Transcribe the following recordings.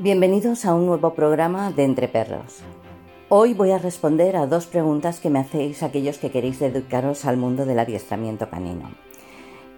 Bienvenidos a un nuevo programa de Entre Perros. Hoy voy a responder a dos preguntas que me hacéis aquellos que queréis dedicaros al mundo del adiestramiento canino.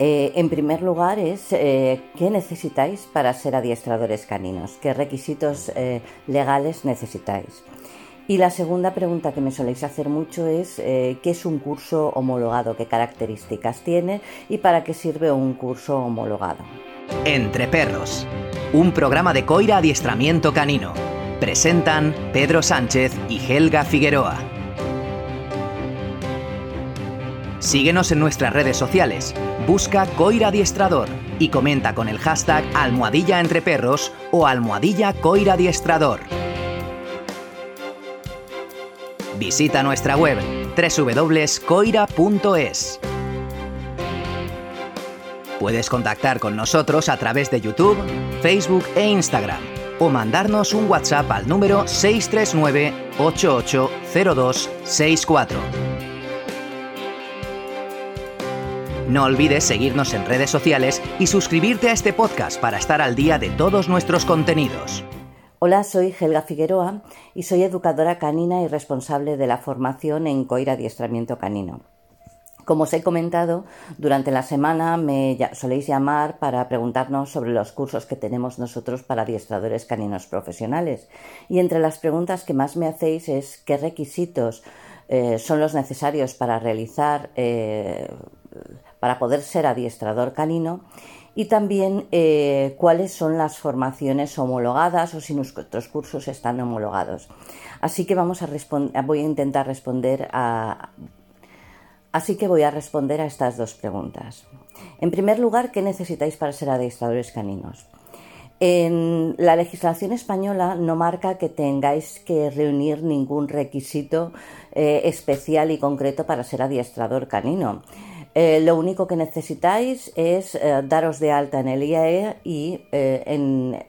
Eh, en primer lugar es eh, qué necesitáis para ser adiestradores caninos, qué requisitos eh, legales necesitáis. Y la segunda pregunta que me soléis hacer mucho es qué es un curso homologado, qué características tiene y para qué sirve un curso homologado. Entre Perros, un programa de Coira Adiestramiento Canino. Presentan Pedro Sánchez y Helga Figueroa. Síguenos en nuestras redes sociales, busca Coira Adiestrador y comenta con el hashtag Almohadilla Entre Perros o Almohadilla Coira Adiestrador. Visita nuestra web www.coira.es. Puedes contactar con nosotros a través de YouTube, Facebook e Instagram o mandarnos un WhatsApp al número 639 880264. No olvides seguirnos en redes sociales y suscribirte a este podcast para estar al día de todos nuestros contenidos. Hola, soy Helga Figueroa y soy educadora canina y responsable de la formación en Coira Adiestramiento Canino. Como os he comentado, durante la semana me soléis llamar para preguntarnos sobre los cursos que tenemos nosotros para adiestradores caninos profesionales. Y entre las preguntas que más me hacéis es qué requisitos eh, son los necesarios para realizar, eh, para poder ser adiestrador canino y también eh, cuáles son las formaciones homologadas o si nuestros cursos están homologados. Así que vamos a voy a intentar responder a Así que voy a responder a estas dos preguntas. En primer lugar, ¿qué necesitáis para ser adiestradores caninos? En la legislación española no marca que tengáis que reunir ningún requisito eh, especial y concreto para ser adiestrador canino. Eh, lo único que necesitáis es eh, daros de alta en el IAE y en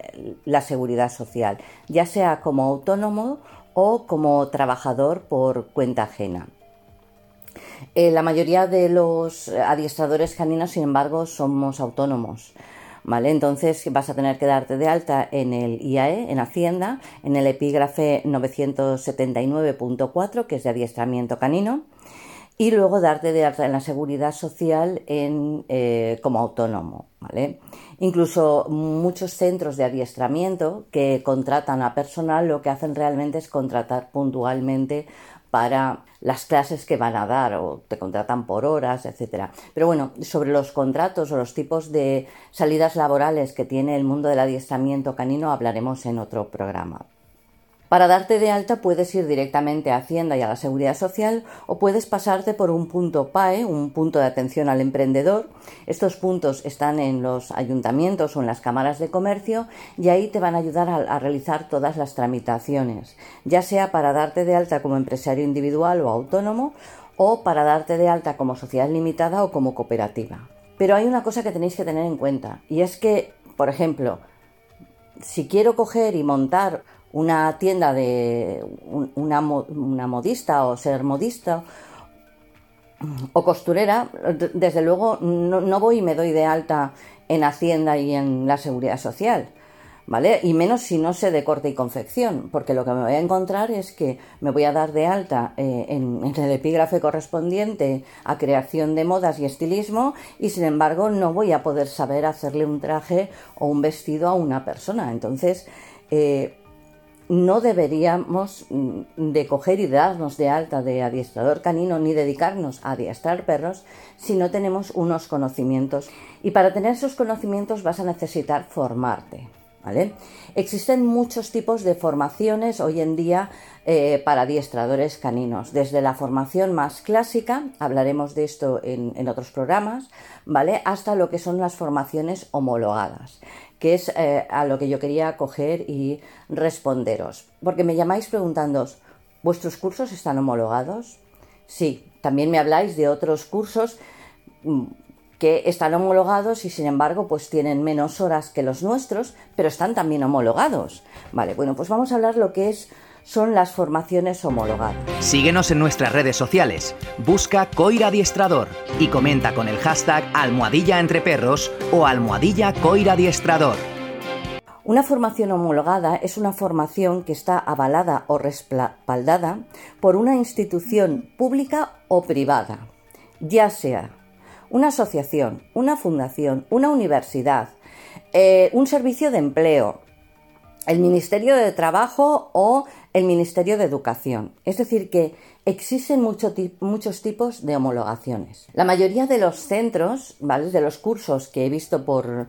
la seguridad social, ya sea como autónomo o como trabajador por cuenta ajena. Eh, la mayoría de los adiestradores caninos, sin embargo, somos autónomos. ¿Vale? Entonces vas a tener que darte de alta en el IAE, en Hacienda, en el epígrafe 979.4, que es de adiestramiento canino, y luego darte de alta en la seguridad social eh, como autónomo. ¿vale? Incluso muchos centros de adiestramiento que contratan a personal lo que hacen realmente es contratar puntualmente para las clases que van a dar o te contratan por horas, etcétera. Pero bueno, sobre los contratos o los tipos de salidas laborales que tiene el mundo del adiestramiento canino hablaremos en otro programa. Para darte de alta puedes ir directamente a Hacienda y a la Seguridad Social o puedes pasarte por un punto PAE, un punto de atención al emprendedor. Estos puntos están en los ayuntamientos o en las cámaras de comercio y ahí te van a ayudar a, realizar todas las tramitaciones, ya sea para darte de alta como empresario individual o autónomo o para darte de alta como sociedad limitada o como cooperativa. Pero hay una cosa que tenéis que tener en cuenta y es que, por ejemplo, si quiero coger y montar una tienda de una, modista o ser modista o costurera, desde luego no, voy y me doy de alta en Hacienda y en la Seguridad Social. ¿Vale? Y menos si no sé de corte y confección, porque lo que me voy a encontrar es que me voy a dar de alta eh, en, en, el epígrafe correspondiente a creación de modas y estilismo y sin embargo no voy a poder saber hacerle un traje o un vestido a una persona. Entonces, eh, no deberíamos mm, de coger y darnos de alta de adiestrador canino ni dedicarnos a adiestrar perros si no tenemos unos conocimientos. Y para tener esos conocimientos vas a necesitar formarte. ¿vale? Existen muchos tipos de formaciones hoy en día eh, para adiestradores caninos, desde la formación más clásica, hablaremos de esto en, en otros programas, ¿vale? hasta lo que son las formaciones homologadas que es eh, a lo que yo quería coger y responderos. Porque me llamáis preguntándoos, ¿vuestros cursos están homologados? Sí, también me habláis de otros cursos mm, que están homologados y sin embargo pues tienen menos horas que los nuestros, pero están también homologados. Vale, bueno, pues vamos a hablar lo que es son las formaciones homologadas. Síguenos en nuestras redes sociales, busca Coira Adiestrador y comenta con el hashtag Almohadilla Entre Perros o Almohadilla Coira Adiestrador. Una formación homologada es una formación que está avalada o respaldada por una institución pública o privada, ya sea una asociación, una fundación, una universidad, eh, un servicio de empleo, el Ministerio de Trabajo o el Ministerio de Educación. Es decir, que existen muchos tipos de homologaciones. La mayoría de los centros, ¿vale? de los cursos que he visto por,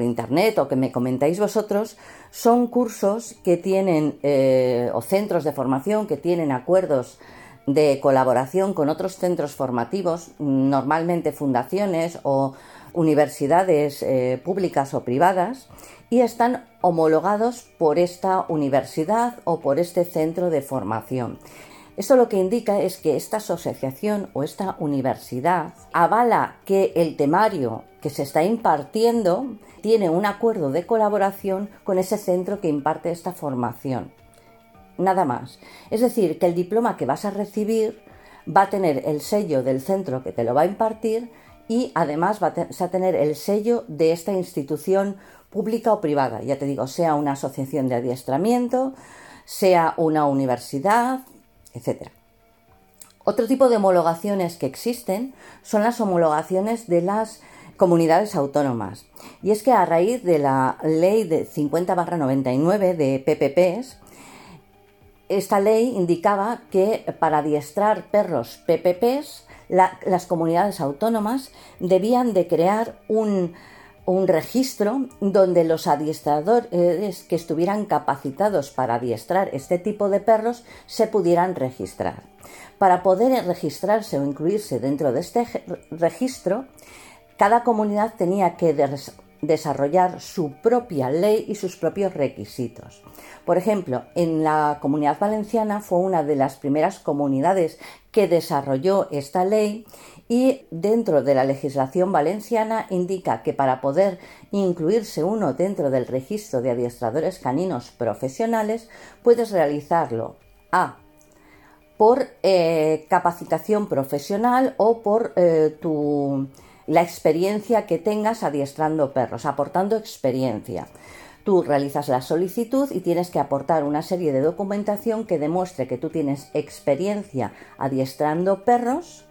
internet o que me comentáis vosotros, son cursos que tienen, eh, o centros de formación que tienen acuerdos de colaboración con otros centros formativos, normalmente fundaciones o universidades eh, públicas o privadas, y están homologados por esta universidad o por este centro de formación. Esto lo que indica es que esta asociación o esta universidad avala que el temario que se está impartiendo tiene un acuerdo de colaboración con ese centro que imparte esta formación. Nada más. Es decir, que el diploma que vas a recibir va a tener el sello del centro que te lo va a impartir y además va a tener el sello de esta institución pública o privada. Ya te digo, sea una asociación de adiestramiento, sea una universidad, etc. Otro tipo de homologaciones que existen son las homologaciones de las comunidades autónomas. Y es que a raíz de la ley de 50-99 de PPPs, esta ley indicaba que para adiestrar perros PPPs, las comunidades autónomas debían de crear un, un registro donde los adiestradores que estuvieran capacitados para adiestrar este tipo de perros se pudieran registrar. Para poder registrarse o incluirse dentro de este registro, cada comunidad tenía que desarrollar su propia ley y sus propios requisitos. Por ejemplo, en la comunidad valenciana fue una de las primeras comunidades que desarrolló esta ley y dentro de la legislación valenciana indica que para poder incluirse uno dentro del registro de adiestradores caninos profesionales puedes realizarlo a por eh, capacitación profesional o por eh, tu la experiencia que tengas adiestrando perros, aportando experiencia. Tú realizas la solicitud y tienes que aportar una serie de documentación que demuestre que tú tienes experiencia adiestrando perros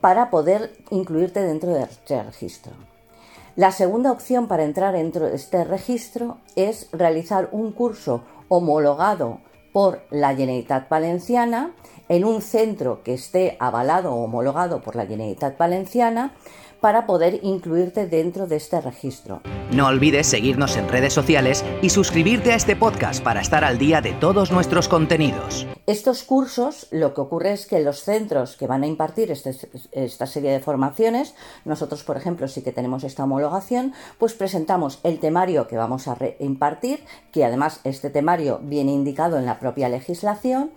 para poder incluirte dentro de este registro. La segunda opción para entrar dentro de este registro es realizar un curso homologado por la Generalitat Valenciana en un centro que esté avalado o homologado por la Generalitat Valenciana para poder incluirte dentro de este registro. No olvides seguirnos en redes sociales y suscribirte a este podcast para estar al día de todos nuestros contenidos. Estos cursos, lo que ocurre es que los centros que van a impartir este, esta serie de formaciones, nosotros, por ejemplo, sí que tenemos esta homologación, pues presentamos el temario que vamos a impartir, que además este temario viene indicado en la propia legislación,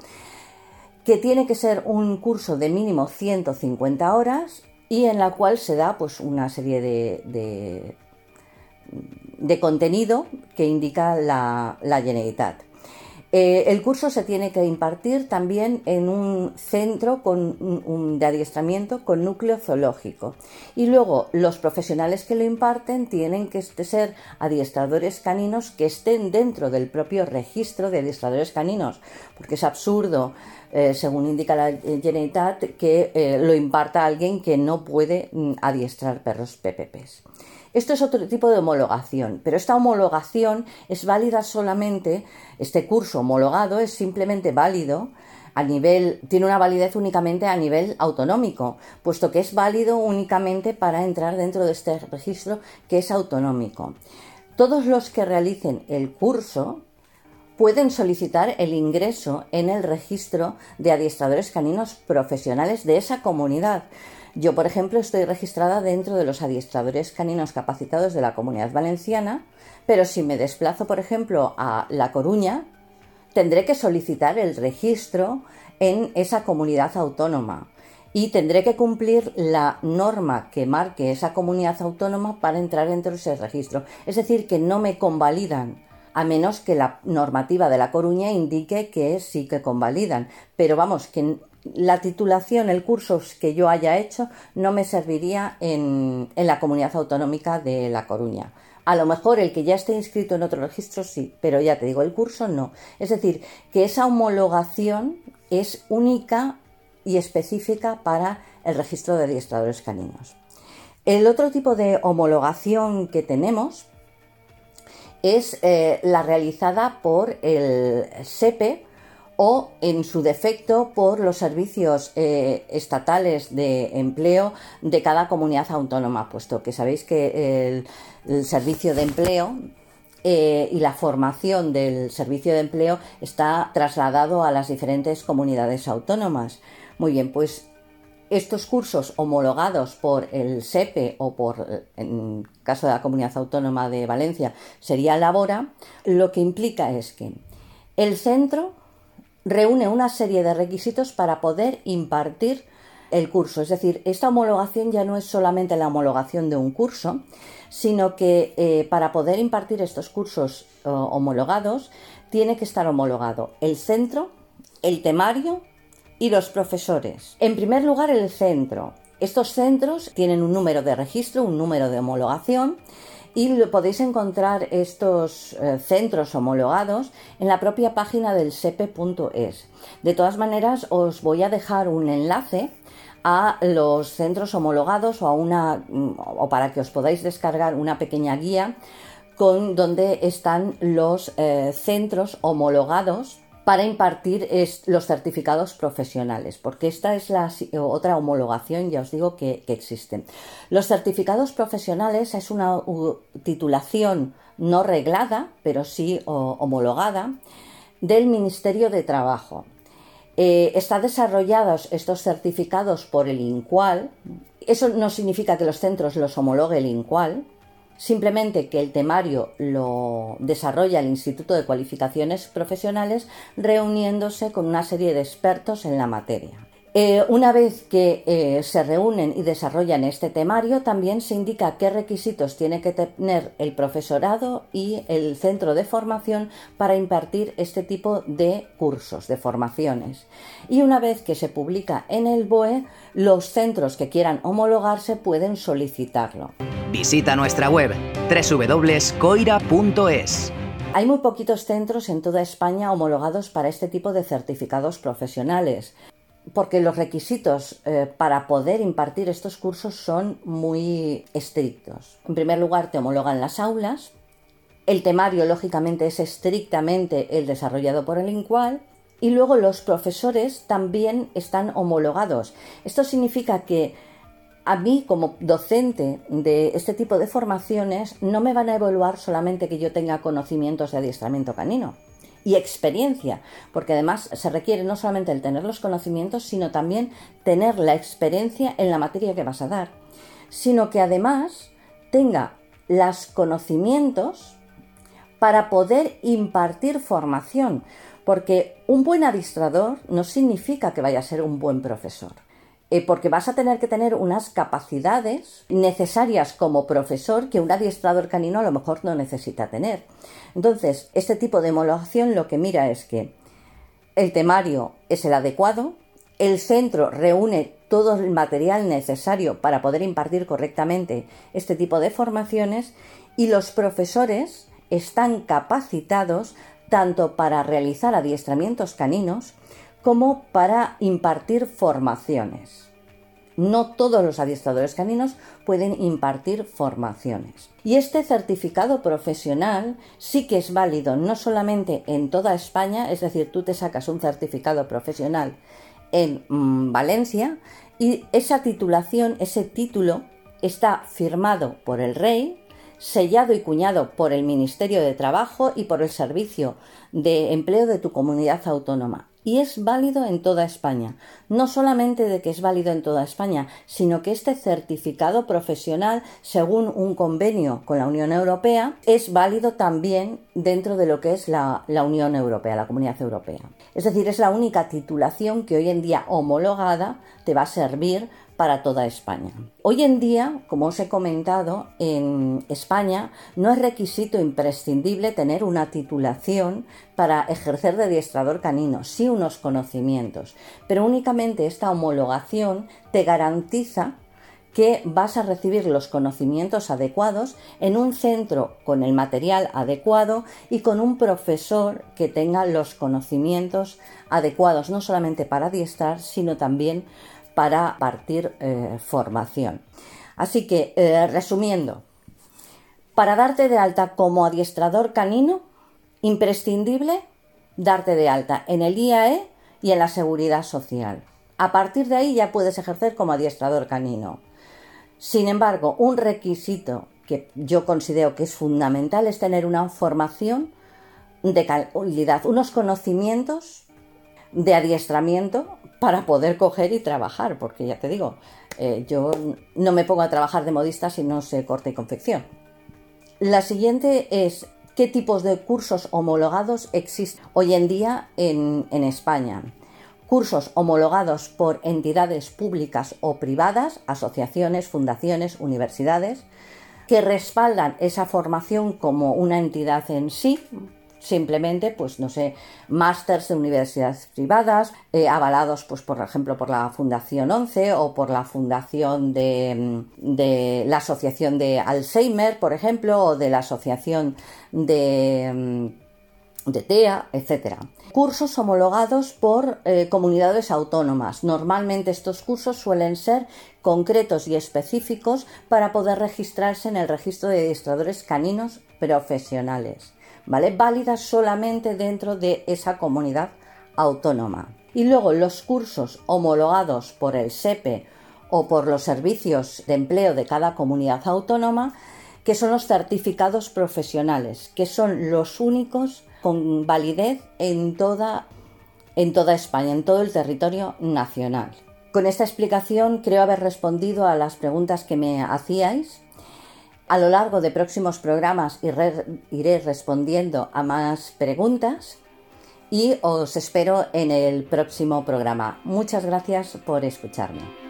que tiene que ser un curso de mínimo 150 horas y en la cual se da pues una serie de, de, contenido que indica la, la. Eh, el curso se tiene que impartir también en un centro con, de adiestramiento con núcleo zoológico. Y luego los profesionales que lo imparten tienen que ser adiestradores caninos que estén dentro del propio registro de adiestradores caninos, porque es absurdo eh, según indica la Generalitat, que eh, lo imparta alguien que no puede mm, adiestrar perros PPPs. Esto es otro tipo de homologación, pero esta homologación es válida solamente, este curso homologado es simplemente válido a nivel, tiene una validez únicamente a nivel autonómico, puesto que es válido únicamente para entrar dentro de este registro que es autonómico. Todos los que realicen el curso pueden solicitar el ingreso en el registro de adiestradores caninos profesionales de esa comunidad. Yo, por ejemplo, estoy registrada dentro de los adiestradores caninos capacitados de la comunidad valenciana, pero si me desplazo, por ejemplo, a La Coruña, tendré que solicitar el registro en esa comunidad autónoma y tendré que cumplir la norma que marque esa comunidad autónoma para entrar dentro de ese registro. Es decir, que no me convalidan a menos que la normativa de La Coruña indique que sí que convalidan. Pero vamos, que la titulación, el curso que yo haya hecho, no me serviría en, la comunidad autonómica de La Coruña. A lo mejor el que ya esté inscrito en otro registro sí, pero ya te digo, el curso no. Es decir, que esa homologación es única y específica para el registro de adiestradores caninos. El otro tipo de homologación que tenemos es eh, la realizada por el SEPE o en su defecto por los servicios eh, estatales de empleo de cada comunidad autónoma, puesto que sabéis que el, servicio de empleo eh, y la formación del servicio de empleo está trasladado a las diferentes comunidades autónomas. Muy bien, pues estos cursos homologados por el SEPE o por, en caso de la Comunidad Autónoma de Valencia, sería Labora, lo que implica es que el centro reúne una serie de requisitos para poder impartir el curso. Es decir, esta homologación ya no es solamente la homologación de un curso, sino que eh, para poder impartir estos cursos eh, homologados tiene que estar homologado el centro, el temario y los profesores. En primer lugar, el centro. Estos centros tienen un número de registro, un número de homologación y podéis encontrar estos eh, centros homologados en la propia página del sepe.es. De todas maneras, os voy a dejar un enlace a los centros homologados o a una mm, o para que os podáis descargar una pequeña guía con donde están los eh, centros homologados para impartir los certificados profesionales, porque esta es la otra homologación, ya os digo, que, existen. Los certificados profesionales es una titulación no reglada, pero sí homologada, del Ministerio de Trabajo. Eh, están desarrollados estos certificados por el INCUAL. Eso no significa que los centros los homologue el INCUAL, Simplemente que el temario lo desarrolla el Instituto de Cualificaciones Profesionales reuniéndose con una serie de expertos en la materia. Eh, una vez que eh, se reúnen y desarrollan este temario, también se indica qué requisitos tiene que tener el profesorado y el centro de formación para impartir este tipo de cursos, de formaciones. Y una vez que se publica en el BOE, los centros que quieran homologarse pueden solicitarlo. Visita nuestra web www.coira.es. Hay muy poquitos centros en toda España homologados para este tipo de certificados profesionales porque los requisitos eh, para poder impartir estos cursos son muy estrictos. En primer lugar, te homologan las aulas. El temario, lógicamente, es estrictamente el desarrollado por el INCUAL. Y luego los profesores también están homologados. Esto significa que a mí, como docente de este tipo de formaciones, no me van a evaluar solamente que yo tenga conocimientos de adiestramiento canino, y experiencia, porque además se requiere no solamente el tener los conocimientos, sino también tener la experiencia en la materia que vas a dar, sino que además tenga los conocimientos para poder impartir formación, porque un buen administrador no significa que vaya a ser un buen profesor. Eh, porque vas a tener que tener unas capacidades necesarias como profesor que un adiestrador canino a lo mejor no necesita tener. Entonces, este tipo de homologación lo que mira es que el temario es el adecuado, el centro reúne todo el material necesario para poder impartir correctamente este tipo de formaciones y los profesores están capacitados tanto para realizar adiestramientos caninos como para impartir formaciones. No todos los adiestradores caninos pueden impartir formaciones. Y este certificado profesional sí que es válido no solamente en toda España, es decir, tú te sacas un certificado profesional en mm, Valencia y esa titulación, ese título está firmado por el rey, sellado y cuñado por el Ministerio de Trabajo y por el Servicio de Empleo de tu comunidad autónoma y es válido en toda España. No solamente de que es válido en toda España, sino que este certificado profesional, según un convenio con la Unión Europea, es válido también dentro de lo que es la, Unión Europea, la Comunidad Europea. Es decir, es la única titulación que hoy en día homologada te va a servir para toda España. Hoy en día, como os he comentado, en España no es requisito imprescindible tener una titulación para ejercer de adiestrador canino, sí unos conocimientos, pero únicamente esta homologación te garantiza que vas a recibir los conocimientos adecuados en un centro con el material adecuado y con un profesor que tenga los conocimientos adecuados, no solamente para adiestrar, sino también para partir eh, formación. Así que, eh, resumiendo, para darte de alta como adiestrador canino, imprescindible darte de alta en el IAE y en la seguridad social. A partir de ahí ya puedes ejercer como adiestrador canino. Sin embargo, un requisito que yo considero que es fundamental es tener una formación de calidad, unos conocimientos de adiestramiento para poder coger y trabajar, porque ya te digo, eh, yo no me pongo a trabajar de modista si no sé corte y confección. La siguiente es qué tipos de cursos homologados existen hoy en día en, en España cursos homologados por entidades públicas o privadas, asociaciones, fundaciones, universidades, que respaldan esa formación como una entidad en sí, simplemente, pues no sé, másters de universidades privadas, eh, avalados, pues por ejemplo, por la Fundación 11 o por la Fundación de, de, la Asociación de Alzheimer, por ejemplo, o de la Asociación de de TEA, etc. Cursos homologados por eh, comunidades autónomas. Normalmente estos cursos suelen ser concretos y específicos para poder registrarse en el registro de administradores caninos profesionales, ¿vale? Válidas solamente dentro de esa comunidad autónoma. Y luego los cursos homologados por el SEPE o por los servicios de empleo de cada comunidad autónoma, que son los certificados profesionales, que son los únicos con validez en toda, en toda España, en todo el territorio nacional. Con esta explicación creo haber respondido a las preguntas que me hacíais. A lo largo de próximos programas iré respondiendo a más preguntas y os espero en el próximo programa. Muchas gracias por escucharme.